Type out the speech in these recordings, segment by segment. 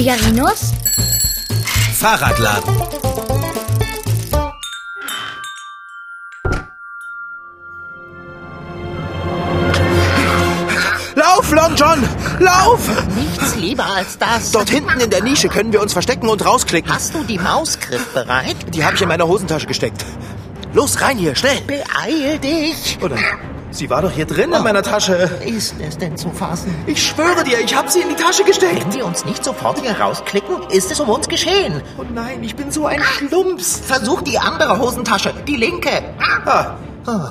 Figarinos Fahrradladen. Lauf, Long John! Lauf! Nichts lieber als das. Dort hinten in der Nische können wir uns verstecken und rausklicken. Hast du die Maus griffbereit? Die habe ich in meine Hosentasche gesteckt. Los, rein hier, schnell! Beeil dich. Oder? Sie war doch hier drin in meiner Tasche. Ist es denn zu fassen? Ich schwöre dir, ich habe sie in die Tasche gesteckt. Wenn wir uns nicht sofort hier rausklicken, ist es um uns geschehen. Oh nein, ich bin so ein Schlumps. Versuch die andere Hosentasche, die linke. Ah,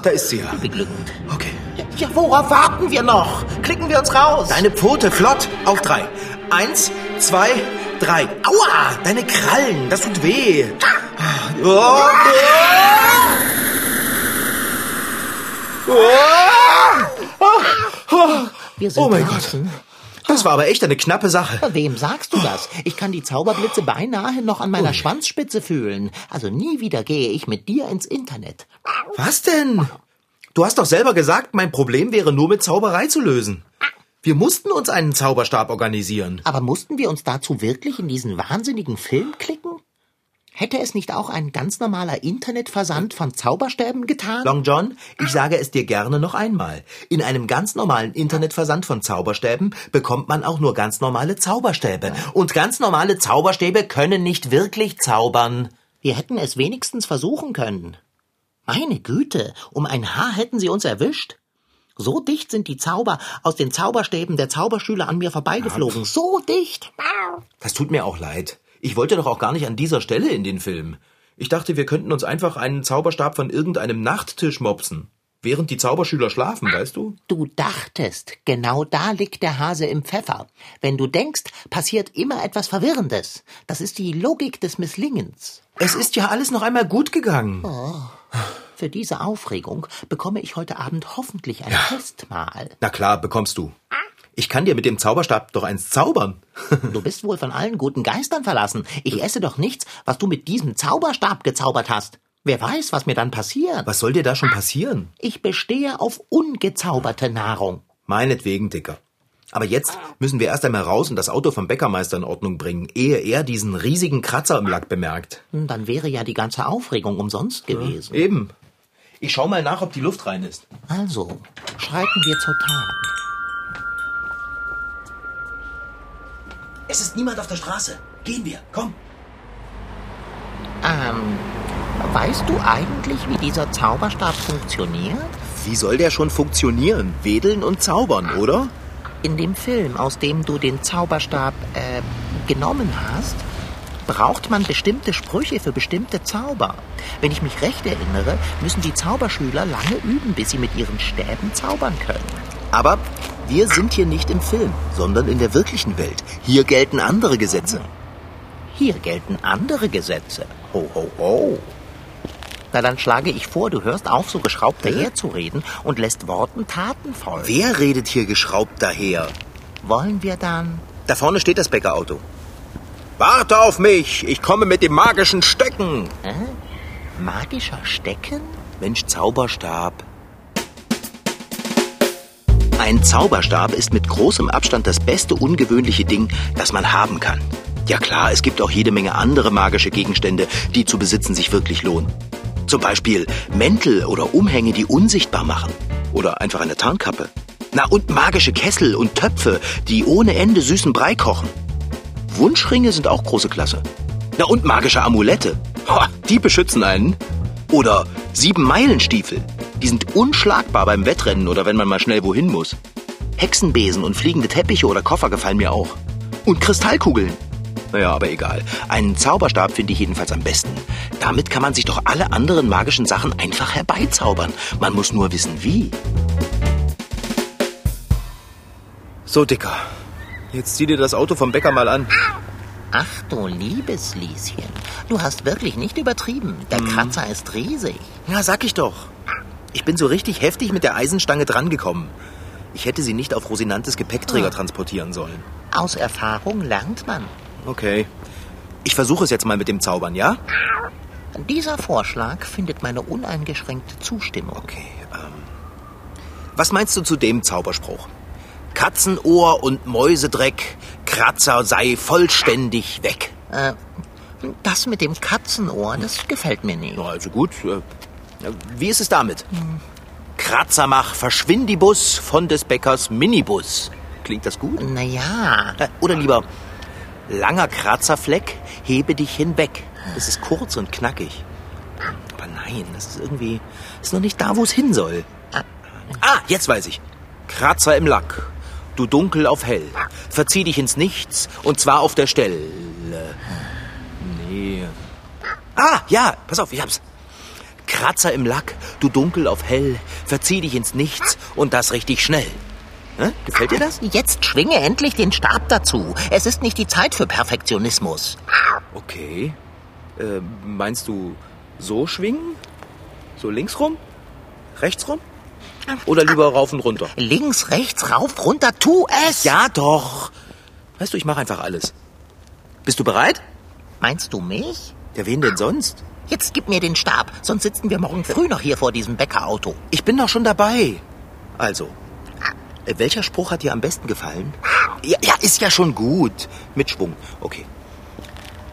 da ist sie ja. Beglückend. Okay. Ja, worauf warten wir noch? Klicken wir uns raus. Deine Pfote, flott, auf drei. Eins, zwei, drei. Aua, deine Krallen, das tut weh. Oh, oh. Wir sind Oh mein draußen. Das war aber echt eine knappe Sache. Wem sagst du das? Ich kann die Zauberblitze beinahe noch an meiner Schwanzspitze fühlen. Also nie wieder gehe ich mit dir ins Internet. Was denn? Du hast doch selber gesagt, mein Problem wäre nur mit Zauberei zu lösen. Wir mussten uns einen Zauberstab organisieren. Aber mussten wir uns dazu wirklich in diesen wahnsinnigen Film klicken? Hätte es nicht auch ein ganz normaler Internetversand von Zauberstäben getan? Long John, ich sage es dir gerne noch einmal. In einem ganz normalen Internetversand von Zauberstäben bekommt man auch nur ganz normale Zauberstäbe. Und ganz normale Zauberstäbe können nicht wirklich zaubern. Wir hätten es wenigstens versuchen können. Meine Güte, um ein Haar hätten sie uns erwischt. So dicht sind die Zauber aus den Zauberstäben der Zauberschüler an mir vorbeigeflogen. So dicht. Das tut mir auch leid. Ich wollte doch auch gar nicht an dieser Stelle in den Film. Ich dachte, wir könnten uns einfach einen Zauberstab von irgendeinem Nachttisch mopsen. Während die Zauberschüler schlafen, weißt du? Du dachtest, genau da liegt der Hase im Pfeffer. Wenn du denkst, passiert immer etwas Verwirrendes. Das ist die Logik des Misslingens. Es ist ja alles noch einmal gut gegangen. Für diese Aufregung bekomme ich heute Abend hoffentlich ein Festmahl. Na klar, bekommst du. Ich kann dir mit dem Zauberstab doch eins zaubern. Du bist wohl von allen guten Geistern verlassen. Ich esse doch nichts, was du mit diesem Zauberstab gezaubert hast. Wer weiß, was mir dann passiert. Was soll dir da schon passieren? Ich bestehe auf ungezauberte Nahrung. Meinetwegen, Dicker. Aber jetzt müssen wir erst einmal raus und das Auto vom Bäckermeister in Ordnung bringen, ehe er diesen riesigen Kratzer im Lack bemerkt. Hm, Dann wäre ja die ganze Aufregung umsonst gewesen. Eben. Ich schau mal nach, ob die Luft rein ist. Also, schreiten wir zur Tat. Es ist niemand auf der Straße. Gehen wir, komm. Ähm, weißt du eigentlich, wie dieser Zauberstab funktioniert? Wie soll der schon funktionieren? Wedeln und zaubern, oder? In dem Film, aus dem du den Zauberstab äh, genommen hast, braucht man bestimmte Sprüche für bestimmte Zauber. Wenn ich mich recht erinnere, müssen die Zauberschüler lange üben, bis sie mit ihren Stäben zaubern können. Aber wir sind hier nicht im Film, sondern in der wirklichen Welt. Hier gelten andere Gesetze. Hier gelten andere Gesetze. Ho, ho, ho. Na, dann schlage ich vor, du hörst auf, so geschraubt daherzureden und lässt Worten Taten folgen. Wer redet hier geschraubt daher? Wollen wir dann... Da vorne steht das Bäckerauto. Warte auf mich, ich komme mit dem magischen Stöcken. Äh? Magischer Stecken? Mensch, Zauberstab. Ein Zauberstab ist mit großem Abstand das beste ungewöhnliche Ding, das man haben kann. Ja klar, es gibt auch jede Menge andere magische Gegenstände, die zu besitzen sich wirklich lohnen. Zum Beispiel Mäntel oder Umhänge, die unsichtbar machen. Oder einfach eine Tarnkappe. Na und magische Kessel und Töpfe, die ohne Ende süßen Brei kochen. Wunschringe sind auch große Klasse. Na und magische Amulette. Ho, die beschützen einen. Oder sieben Meilenstiefel. Die sind unschlagbar beim Wettrennen oder wenn man mal schnell wohin muss. Hexenbesen und fliegende Teppiche oder Koffer gefallen mir auch. Und Kristallkugeln. Naja, aber egal. Einen Zauberstab finde ich jedenfalls am besten. Damit kann man sich doch alle anderen magischen Sachen einfach herbeizaubern. Man muss nur wissen, wie. So, Dicker. Jetzt zieh dir das Auto vom Bäcker mal an. Ach du liebes Lieschen, du hast wirklich nicht übertrieben. Der Kratzer ist riesig. Ja, sag ich doch. Ich bin so richtig heftig mit der Eisenstange drangekommen. Ich hätte sie nicht auf Rosinantes Gepäckträger transportieren sollen. Aus Erfahrung lernt man. Okay. Ich versuche es jetzt mal mit dem Zaubern, ja? Dieser Vorschlag findet meine uneingeschränkte Zustimmung. Okay, ähm. Was meinst du zu dem Zauberspruch? Katzenohr und Mäusedreck Kratzer sei vollständig weg. Äh, das mit dem Katzenohr, das gefällt mir nicht. Na, also gut. Wie ist es damit? Kratzer mach Verschwindibus von des Bäckers Minibus. Klingt das gut? Naja, Oder lieber, langer Kratzerfleck, hebe dich hinweg. Das ist kurz und knackig. Aber nein, das ist irgendwie, das ist noch nicht da, wo es hin soll. Ah, jetzt weiß ich. Kratzer im Lack. Du dunkel auf hell. Verzieh dich ins Nichts und zwar auf der Stelle. Nee. Ah, ja, pass auf, ich hab's. Kratzer im Lack, du dunkel auf hell. Verzieh dich ins Nichts und das richtig schnell. Hä? Gefällt dir das? jetzt schwinge endlich den Stab dazu. Es ist nicht die Zeit für Perfektionismus. Okay. Äh, meinst du so schwingen? So links rum? Rechts rum? Oder lieber rauf und runter? Links, rechts, rauf, runter, tu es! Ja, doch. Weißt du, ich mache einfach alles. Bist du bereit? Meinst du mich? Ja, wen denn sonst? Jetzt gib mir den Stab, sonst sitzen wir morgen früh noch hier vor diesem Bäckerauto. Ich bin doch schon dabei. Also, äh, welcher Spruch hat dir am besten gefallen? Ja, ja, ist ja schon gut. Mit Schwung. Okay.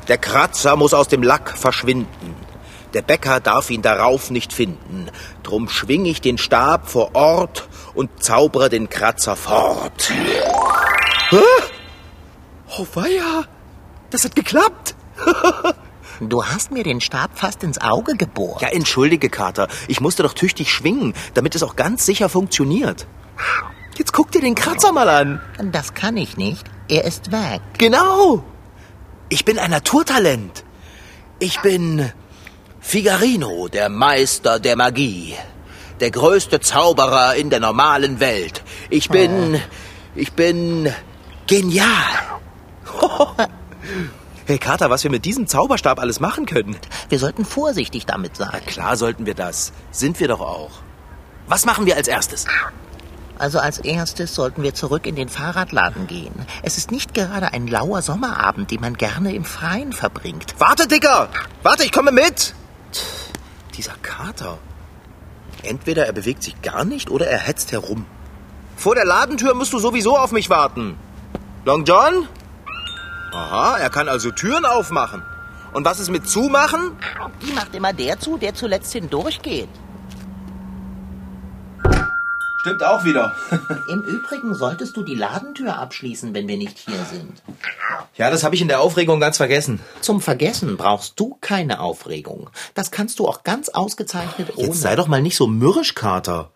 Der Kratzer muss aus dem Lack verschwinden. Der Bäcker darf ihn darauf nicht finden. Drum schwing ich den Stab vor Ort und zaubere den Kratzer fort. Hä? Oh weia, das hat geklappt. Du hast mir den Stab fast ins Auge gebohrt. Ja, entschuldige, Kater. Ich musste doch tüchtig schwingen, damit es auch ganz sicher funktioniert. Jetzt guck dir den Kratzer mal an. Das kann ich nicht. Er ist weg. Genau. Ich bin ein Naturtalent. Ich bin Figarino, der Meister der Magie. Der größte Zauberer in der normalen Welt. Ich bin, ich bin genial. Hey Kater, was wir mit diesem Zauberstab alles machen können. Wir sollten vorsichtig damit sein. Klar sollten wir das. Sind wir doch auch. Was machen wir als erstes? Also als erstes sollten wir zurück in den Fahrradladen gehen. Es ist nicht gerade ein lauer Sommerabend, den man gerne im Freien verbringt. Warte, Dicker! Warte, ich komme mit! Tch, Dieser Kater. Entweder er bewegt sich gar nicht oder er hetzt herum. Vor der Ladentür musst du sowieso auf mich warten. Long John? Aha, er kann also Türen aufmachen. Und was ist mit zumachen? Die macht immer der zu, der zuletzt hindurchgeht. Stimmt auch wieder. Im Übrigen solltest du die Ladentür abschließen, wenn wir nicht hier sind. ja, das habe ich in der Aufregung ganz vergessen. Zum Vergessen brauchst du keine Aufregung. Das kannst du auch ganz ausgezeichnet ohne. Jetzt sei doch mal nicht so mürrisch, Kater.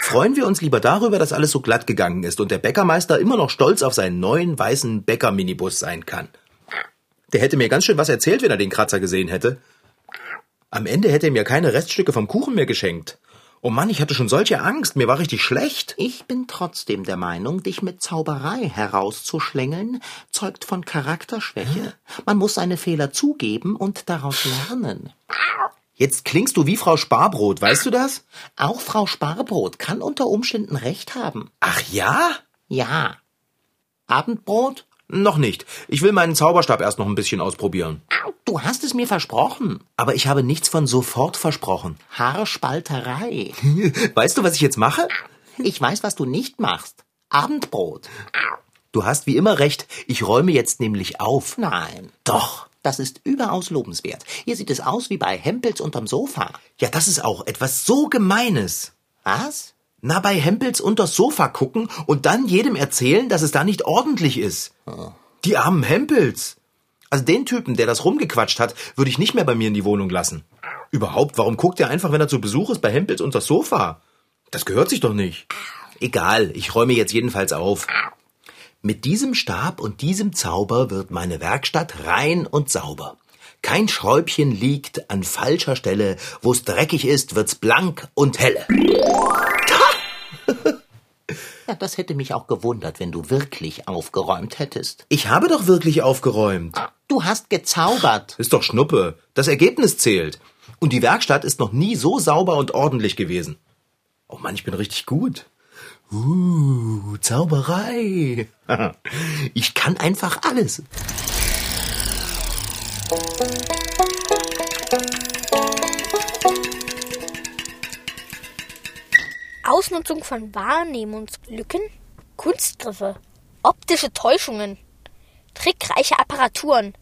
Freuen wir uns lieber darüber, dass alles so glatt gegangen ist und der Bäckermeister immer noch stolz auf seinen neuen weißen Bäcker-Minibus sein kann. Der hätte mir ganz schön was erzählt, wenn er den Kratzer gesehen hätte. Am Ende hätte er mir keine Reststücke vom Kuchen mehr geschenkt. Oh Mann, ich hatte schon solche Angst, mir war richtig schlecht. Ich bin trotzdem der Meinung, dich mit Zauberei herauszuschlängeln, zeugt von Charakterschwäche. Man muss seine Fehler zugeben und daraus lernen. Jetzt klingst du wie Frau Sparbrot, weißt du das? Auch Frau Sparbrot kann unter Umständen recht haben. Ach ja? Ja. Abendbrot? Noch nicht. Ich will meinen Zauberstab erst noch ein bisschen ausprobieren. Du hast es mir versprochen. Aber ich habe nichts von sofort versprochen. Haarspalterei. Weißt du, was ich jetzt mache? Ich weiß, was du nicht machst. Abendbrot. Du hast wie immer recht. Ich räume jetzt nämlich auf. Nein. Doch. Das ist überaus lobenswert. Hier sieht es aus wie bei Hempels unterm Sofa. Ja, das ist auch etwas so Gemeines. Was? Na, bei Hempels unters Sofa gucken und dann jedem erzählen, dass es da nicht ordentlich ist. Die armen Hempels. Also den Typen, der das rumgequatscht hat, würde ich nicht mehr bei mir in die Wohnung lassen. Überhaupt, warum guckt er einfach, wenn er zu Besuch ist, bei Hempels unters Sofa? Das gehört sich doch nicht. Egal, ich räume jetzt jedenfalls auf. Mit diesem Stab und diesem Zauber wird meine Werkstatt rein und sauber. Kein Schräubchen liegt an falscher Stelle. Wo's dreckig ist, wird's blank und helle. Ja, das hätte mich auch gewundert, wenn du wirklich aufgeräumt hättest. Ich habe doch wirklich aufgeräumt. Du hast gezaubert. Ist doch Schnuppe. Das Ergebnis zählt. Und die Werkstatt ist noch nie so sauber und ordentlich gewesen. Oh Mann, ich bin richtig gut. Uh, Zauberei. Ich kann einfach alles. Ausnutzung von Wahrnehmungslücken, Kunstgriffe, optische Täuschungen, trickreiche Apparaturen,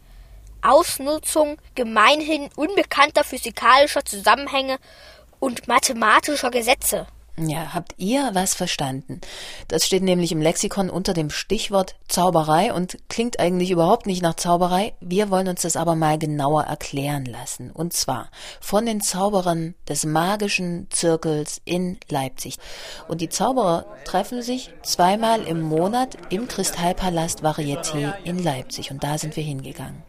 Ausnutzung gemeinhin unbekannter physikalischer Zusammenhänge und mathematischer Gesetze. Ja, habt ihr was verstanden? Das steht nämlich im Lexikon unter dem Stichwort Zauberei und klingt eigentlich überhaupt nicht nach Zauberei. Wir wollen uns das aber mal genauer erklären lassen. Und zwar von den Zauberern des magischen Zirkels in Leipzig. Und die Zauberer treffen sich zweimal im Monat im Kristallpalast Varieté in Leipzig. Und da sind wir hingegangen.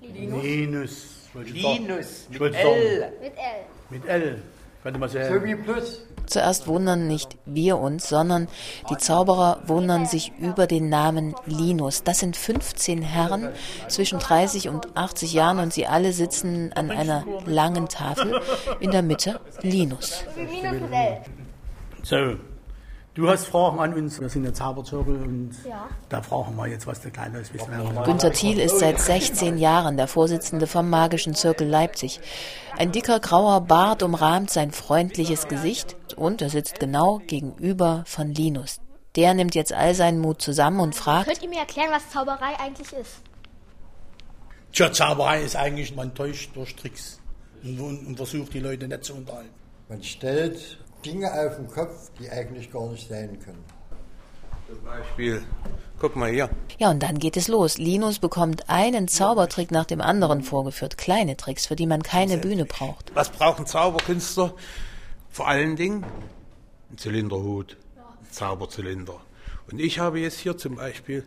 Linus. Linus. Mit L. sagen, mit L. Könnte man So sagen. wie Plus. Zuerst wundern nicht wir uns, sondern die Zauberer wundern sich über den Namen Linus. Das sind 15 Herren zwischen 30 und 80 Jahren und sie alle sitzen an einer langen Tafel. In der Mitte Linus. So, du hast Fragen an uns. Wir sind der Zauberzirkel und da fragen wir jetzt, was der Kleine ist. wissen wir. Günter Thiel ist seit 16 Jahren der Vorsitzende vom Magischen Zirkel Leipzig. Ein dicker grauer Bart umrahmt sein freundliches Gesicht und er sitzt genau gegenüber von Linus. Der nimmt jetzt all seinen Mut zusammen und fragt, Könnt ihr mir erklären, was Zauberei eigentlich ist? Tja, Zauberei ist eigentlich, man täuscht durch Tricks und, und, und versucht die Leute nicht zu unterhalten. Man stellt Dinge auf den Kopf, die eigentlich gar nicht sein können. Zum Beispiel, guck mal hier. Ja, und dann geht es los. Linus bekommt einen Zaubertrick nach dem anderen vorgeführt. Kleine Tricks, für die man keine Bühne braucht. Was brauchen Zauberkünstler? Vor allen Dingen ein Zylinderhut, ein Zauberzylinder. Und ich habe jetzt hier zum Beispiel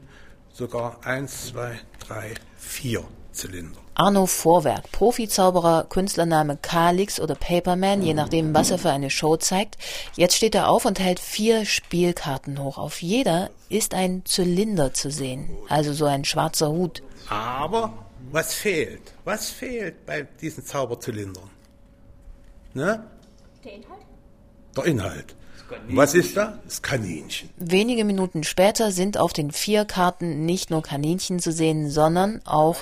sogar eins, zwei, drei, vier Zylinder. Arno Vorwerk, Profizauberer, Künstlername Kalix oder Paperman, je nachdem, was er für eine Show zeigt. Jetzt steht er auf und hält vier Spielkarten hoch. Auf jeder ist ein Zylinder zu sehen, also so ein schwarzer Hut. Aber was fehlt? Was fehlt bei diesen Zauberzylindern? Ne? Der Inhalt? Der Inhalt. Was ist da? Das Kaninchen. Wenige Minuten später sind auf den vier Karten nicht nur Kaninchen zu sehen, sondern auch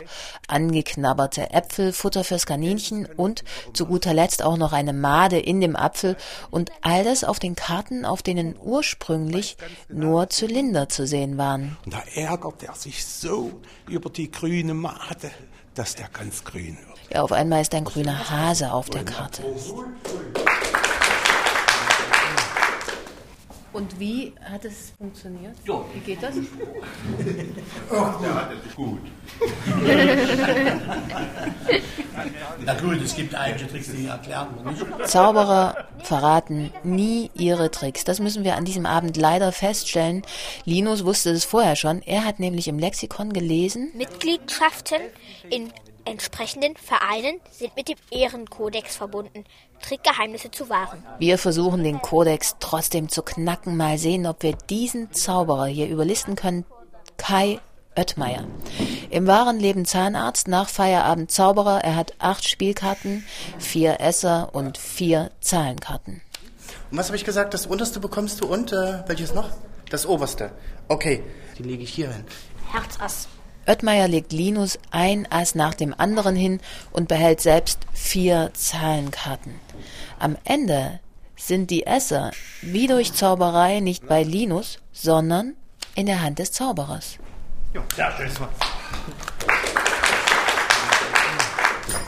angeknabberte Äpfel, Futter fürs Kaninchen und zu guter Letzt auch noch eine Made in dem Apfel und all das auf den Karten, auf denen ursprünglich nur Zylinder zu sehen waren. Und da ärgert er sich so über die grüne Made, dass der ganz grün wird. Ja, auf einmal ist ein grüner Hase auf der Karte. Und wie hat es funktioniert? Wie geht das? Na gut, es gibt einige Tricks, die erklären wir nicht. Zauberer verraten nie ihre Tricks. Das müssen wir an diesem Abend leider feststellen. Linus wusste es vorher schon. Er hat nämlich im Lexikon gelesen, Mitgliedschaften in entsprechenden Vereinen sind mit dem Ehrenkodex verbunden, Trickgeheimnisse zu wahren. wir versuchen den Kodex trotzdem zu knacken. Mal sehen, ob wir diesen Zauberer hier überlisten können. Kai Oettmeier. Im wahren Leben Zahnarzt, nach Feierabend Zauberer. Er hat acht Spielkarten, vier Esser und vier Zahlenkarten. Und was habe ich gesagt? Das unterste bekommst du und äh, welches noch? Das oberste. Okay, die lege ich hier hin. Herzass. Oettmeier legt Linus ein Ass nach dem anderen hin und behält selbst vier Zahlenkarten. Am Ende sind die Esser wie durch Zauberei nicht bei Linus, sondern in der Hand des Zauberers. Ja, schön.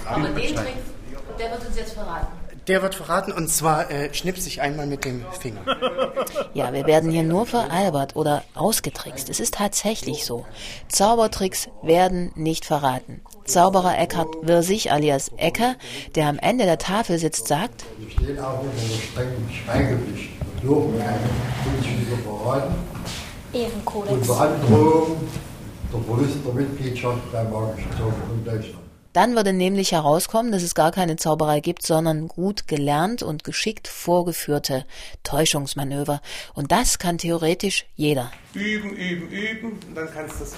Aber den Trick, der wird uns jetzt verraten. Der wird verraten und zwar äh, schnips ich einmal mit dem Finger. Ja, wir werden hier nur veralbert oder ausgetrickst. Es ist tatsächlich so. Zaubertricks werden nicht verraten. Zauberer Eckhard Wirsig alias Ecker, der am Ende der Tafel sitzt, sagt, Die stehen auch unter einer strengen Schweigepflicht und dürfen keine Künstler verraten. Ehrenkodex. Unter Androhung der Verlust der Mitgliedschaft beim Magischen Zirkel in Deutschland. Dann würde nämlich herauskommen, dass es gar keine Zauberei gibt, sondern gut gelernt und geschickt vorgeführte Täuschungsmanöver. Und das kann theoretisch jeder. Üben, üben, üben und dann kannst du es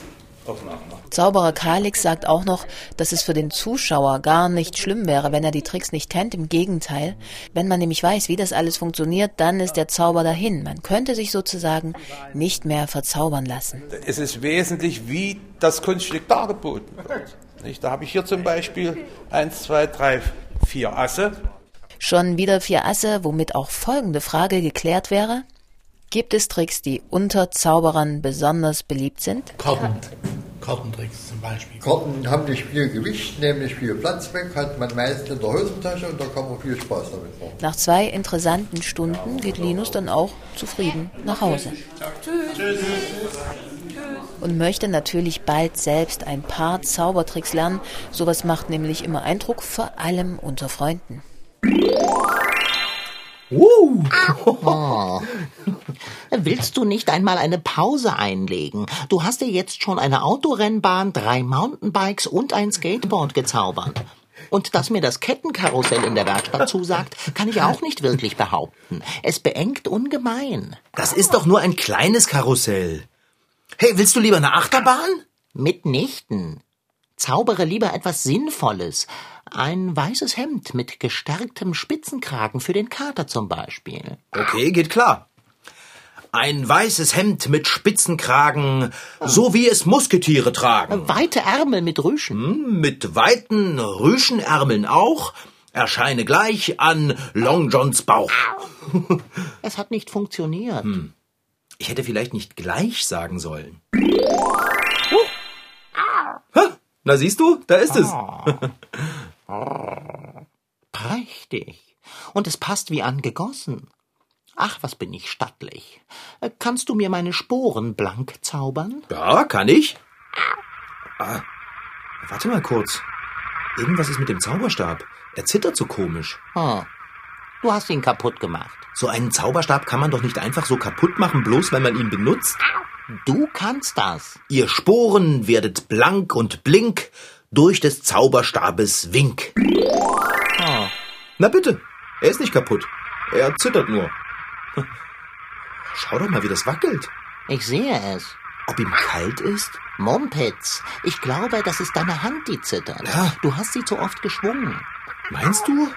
auch nachmachen. Zauberer Kalix sagt auch noch, dass es für den Zuschauer gar nicht schlimm wäre, wenn er die Tricks nicht kennt. Im Gegenteil, wenn man nämlich weiß, wie das alles funktioniert, dann ist der Zauber dahin. Man könnte sich sozusagen nicht mehr verzaubern lassen. Es ist wesentlich, wie das Kunststück dargeboten wird. Nicht? Da habe ich hier zum Beispiel eins, zwei, drei, vier Asse. Schon wieder vier Asse, womit auch folgende Frage geklärt wäre. Gibt es Tricks, die unter Zauberern besonders beliebt sind? Karten. Kartentricks zum Beispiel. Karten haben nicht viel Gewicht, nämlich viel Platz weg, hat man meist in der Hosentasche und da kann man viel Spaß damit machen. Nach zwei interessanten Stunden geht Linus dann auch zufrieden nach Hause. Tschüss. Und möchte natürlich bald selbst ein paar Zaubertricks lernen. Sowas macht nämlich immer Eindruck, vor allem unter Freunden. Uh. Oh. Willst du nicht einmal eine Pause einlegen? Du hast dir jetzt schon eine Autorennbahn, drei Mountainbikes und ein Skateboard gezaubert. Und dass mir das Kettenkarussell in der Werkstatt zusagt, kann ich auch nicht wirklich behaupten. Es beengt ungemein. Das ist doch nur ein kleines Karussell. Hey, willst du lieber eine Achterbahn? Mitnichten. Zaubere lieber etwas Sinnvolles. Ein weißes Hemd mit gestärktem Spitzenkragen für den Kater zum Beispiel. Okay, geht klar. Ein weißes Hemd mit Spitzenkragen, so wie es Musketiere tragen. Weite Ärmel mit Rüschen. Hm, mit weiten Rüschenärmeln auch. Erscheine gleich an Long Johns Bauch. Es hat nicht funktioniert. Hm. Ich hätte vielleicht nicht gleich sagen sollen. Na siehst du, da ist es. Prächtig. Und es passt wie angegossen. Ach, was bin ich stattlich. Kannst du mir meine Sporen blank zaubern? Ja, kann ich. Ah, warte mal kurz. Irgendwas ist mit dem Zauberstab. Er zittert so komisch. Oh, du hast ihn kaputt gemacht. So einen Zauberstab kann man doch nicht einfach so kaputt machen, bloß weil man ihn benutzt. Du kannst das. Ihr Sporen werdet blank und blink durch des Zauberstabes Wink. Oh. Na bitte, er ist nicht kaputt. Er zittert nur. Schau doch mal, wie das wackelt. Ich sehe es. Ob ihm kalt ist? Mumpitz, ich glaube, das ist deine Hand, die zittert. Ja. Du hast sie zu oft geschwungen. Meinst du?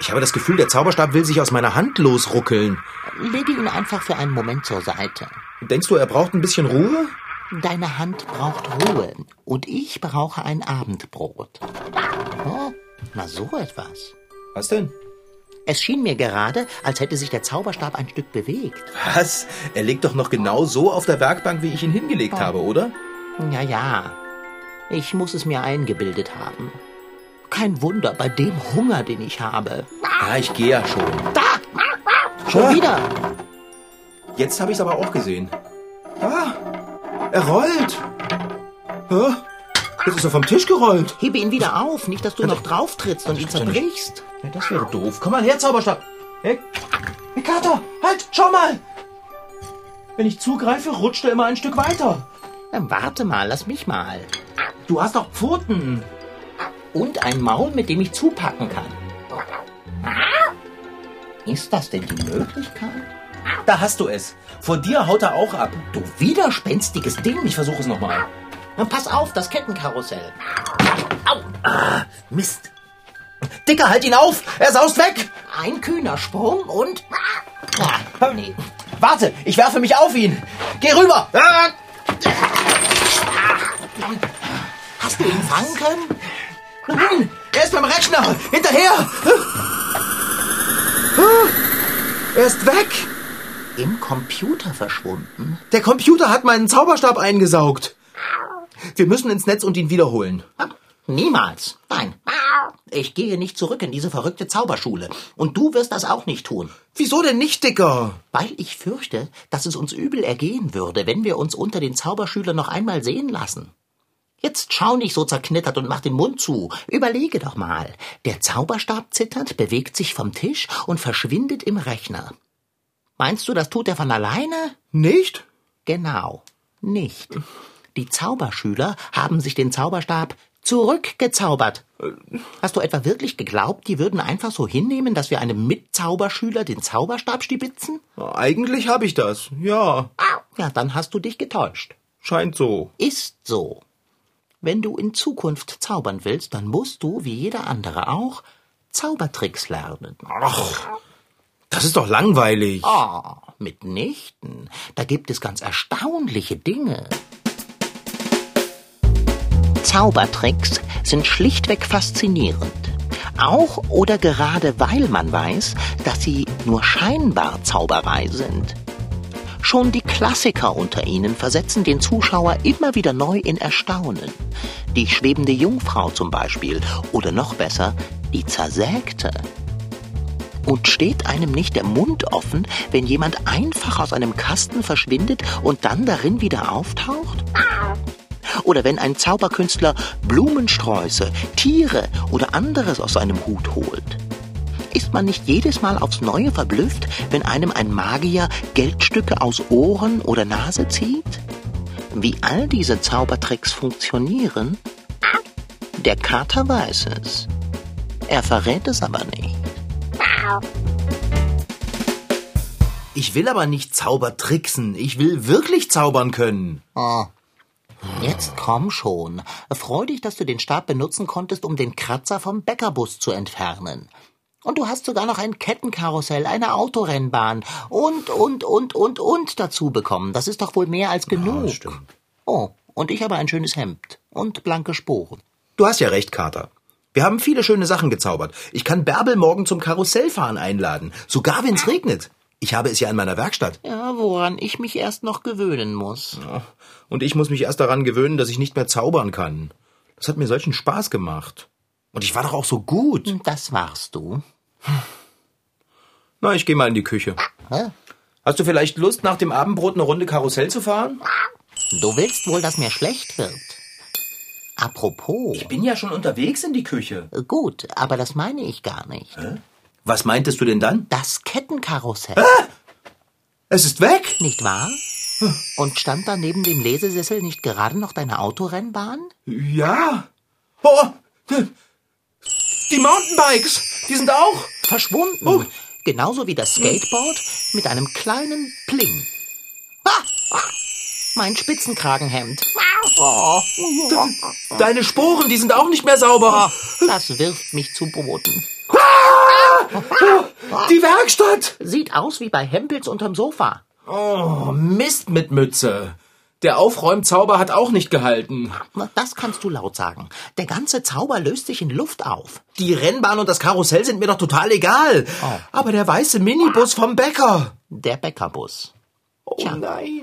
Ich habe das Gefühl, der Zauberstab will sich aus meiner Hand losruckeln. Lege ihn einfach für einen Moment zur Seite. Denkst du, er braucht ein bisschen Ruhe? Deine Hand braucht Ruhe und ich brauche ein Abendbrot. Oh, na so etwas. Was denn? Es schien mir gerade, als hätte sich der Zauberstab ein Stück bewegt. Was? Er liegt doch noch genau so auf der Werkbank, wie ich ihn hingelegt oh. habe, oder? Ja, ja. Ich muss es mir eingebildet haben. Kein Wunder bei dem Hunger, den ich habe. Ja, ich gehe ja schon. Da! Schon ah. wieder! Jetzt habe ich es aber auch gesehen. Ah, er rollt. Ah, jetzt ist er vom Tisch gerollt. Hebe ihn wieder auf, nicht, dass du noch drauf trittst und ihn zerbrichst. Ja, das wäre doof. Komm mal her, Zauberstab. Hey, hey Kater, halt, schau mal. Wenn ich zugreife, rutscht er immer ein Stück weiter. Dann warte mal, lass mich mal. Du hast doch Pfoten. Und ein Maul, mit dem ich zupacken kann. Ist das denn die Möglichkeit? Da hast du es. Vor dir haut er auch ab. Du widerspenstiges Ding. Ich versuche es nochmal. Dann pass auf, das Kettenkarussell. Au. Ah, Mist. Dicker, halt ihn auf! Er saust weg! Ein kühner Sprung und... Ah, nee. Warte, ich werfe mich auf ihn. Geh rüber! Ah. Hast du ihn fangen können? Nein, er ist beim Rechner. Hinterher! Er ist weg! Im Computer verschwunden? Der Computer hat meinen Zauberstab eingesaugt. Wir müssen ins Netz und ihn wiederholen. Niemals. Nein. Ich gehe nicht zurück in diese verrückte Zauberschule. Und du wirst das auch nicht tun. Wieso denn nicht, Dicker? Weil ich fürchte, dass es uns übel ergehen würde, wenn wir uns unter den Zauberschülern noch einmal sehen lassen. Jetzt schau nicht so zerknittert und mach den Mund zu. Überlege doch mal. Der Zauberstab zittert, bewegt sich vom Tisch und verschwindet im Rechner. Meinst du, das tut er von alleine? Nicht? Genau, nicht. Die Zauberschüler haben sich den Zauberstab zurückgezaubert. Hast du etwa wirklich geglaubt, die würden einfach so hinnehmen, dass wir einem Mitzauberschüler den Zauberstab stibitzen? Eigentlich habe ich das, ja. Ja, dann hast du dich getäuscht. Scheint so. Ist so. Wenn du in Zukunft zaubern willst, dann musst du, wie jeder andere auch, Zaubertricks lernen. Ach, das ist doch langweilig. Oh, mitnichten. Da gibt es ganz erstaunliche Dinge. Zaubertricks sind schlichtweg faszinierend. Auch oder gerade weil man weiß, dass sie nur scheinbar Zauberei sind. Schon die Klassiker unter ihnen versetzen den Zuschauer immer wieder neu in Erstaunen. Die schwebende Jungfrau zum Beispiel oder noch besser, die Zersägte. Und steht einem nicht der Mund offen, wenn jemand einfach aus einem Kasten verschwindet und dann darin wieder auftaucht? Oder wenn ein Zauberkünstler Blumensträuße, Tiere oder anderes aus seinem Hut holt? Ist man nicht jedes Mal aufs Neue verblüfft, wenn einem ein Magier Geldstücke aus Ohren oder Nase zieht? Wie all diese Zaubertricks funktionieren? Der Kater weiß es. Er verrät es aber nicht. Ich will aber nicht Zaubertricksen. Ich will wirklich zaubern können. Oh. Jetzt komm schon. Freu dich, dass du den Stab benutzen konntest, um den Kratzer vom Bäckerbus zu entfernen. Und du hast sogar noch ein Kettenkarussell, eine Autorennbahn und, und, und, und, und dazu bekommen. Das ist doch wohl mehr als genug. Ja, stimmt. Oh, und ich habe ein schönes Hemd und blanke Sporen. Du hast ja recht, Kater. Wir haben viele schöne Sachen gezaubert. Ich kann Bärbel morgen zum Karussellfahren einladen, sogar wenn's regnet. Ich habe es ja in meiner Werkstatt. Ja, woran ich mich erst noch gewöhnen muss. Und ich muss mich erst daran gewöhnen, dass ich nicht mehr zaubern kann. Das hat mir solchen Spaß gemacht. Und ich war doch auch so gut. Das warst du. Na, ich gehe mal in die Küche. Hä? Hast du vielleicht Lust, nach dem Abendbrot eine Runde Karussell zu fahren? Du willst wohl, dass mir schlecht wird. Apropos. Ich bin ja schon unterwegs in die Küche. Gut, aber das meine ich gar nicht. Was meintest du denn dann? Das Kettenkarussell. Es ist weg. Nicht wahr? Und stand da neben dem Lesesessel nicht gerade noch deine Autorennbahn? Ja. Oh, die Mountainbikes, die sind auch. Verschwunden. Oh. Genauso wie das Skateboard mit einem kleinen Pling. Ah! Mein Spitzenkragenhemd. Oh, Deine Sporen, die sind auch nicht mehr sauber. das wirft mich zu Boden. Die Werkstatt. Sieht aus wie bei Hempels unterm Sofa. Oh, Mist mit Mütze. Der Aufräumzauber hat auch nicht gehalten. Na, Das kannst du laut sagen. Der ganze Zauber löst sich in Luft auf. Die Rennbahn und das Karussell sind mir doch total egal. Oh. Aber der weiße Minibus vom Bäcker. Der Bäckerbus. Oh Tja. nein.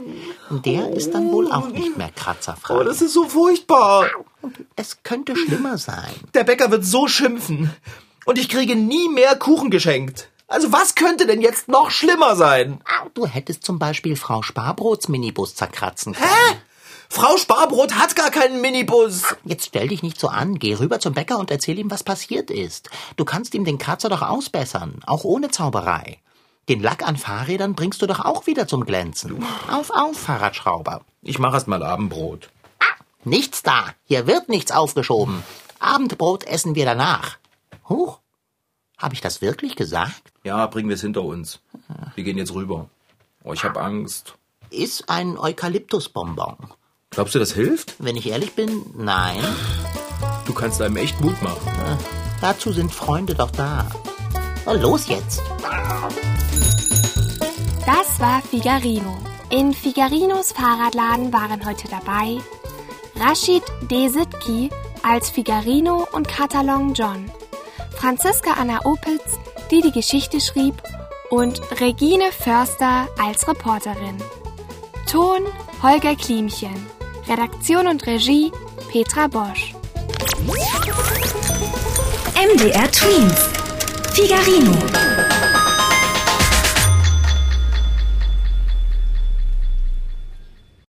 Der ist dann wohl auch nicht mehr kratzerfrei. Oh, das ist so furchtbar. es könnte schlimmer sein. Der Bäcker wird so schimpfen. Und ich kriege nie mehr Kuchen geschenkt. Also was könnte denn jetzt noch schlimmer sein? Du hättest zum Beispiel Frau Sparbrots Minibus zerkratzen können. Hä? Frau Sparbrot hat gar keinen Minibus. Jetzt stell dich nicht so an. Geh rüber zum Bäcker und erzähl ihm, was passiert ist. Du kannst ihm den Kratzer doch ausbessern, auch ohne Zauberei. Den Lack an Fahrrädern bringst du doch auch wieder zum Glänzen. Auf, auf, Fahrradschrauber. Ich mache erst mal Abendbrot. Nichts da. Hier wird nichts aufgeschoben. Abendbrot essen wir danach. Huch. Habe ich das wirklich gesagt? Ja, bringen wir es hinter uns. Wir gehen jetzt rüber. Oh, ich habe Angst. Ist ein Eukalyptusbonbon. Glaubst du, das hilft? Wenn ich ehrlich bin, nein. Du kannst einem echt Mut machen. Dazu sind Freunde doch da. Na, los jetzt. Das war Figarino. In Figarinos Fahrradladen waren heute dabei Rashid Desitki als Figarino und Katalon John, Franziska Anna Opitz, die die Geschichte schrieb, und Regine Förster als Reporterin. Ton Holger Klimchen. Redaktion und Regie Petra Bosch. MDR Twins. Figarino.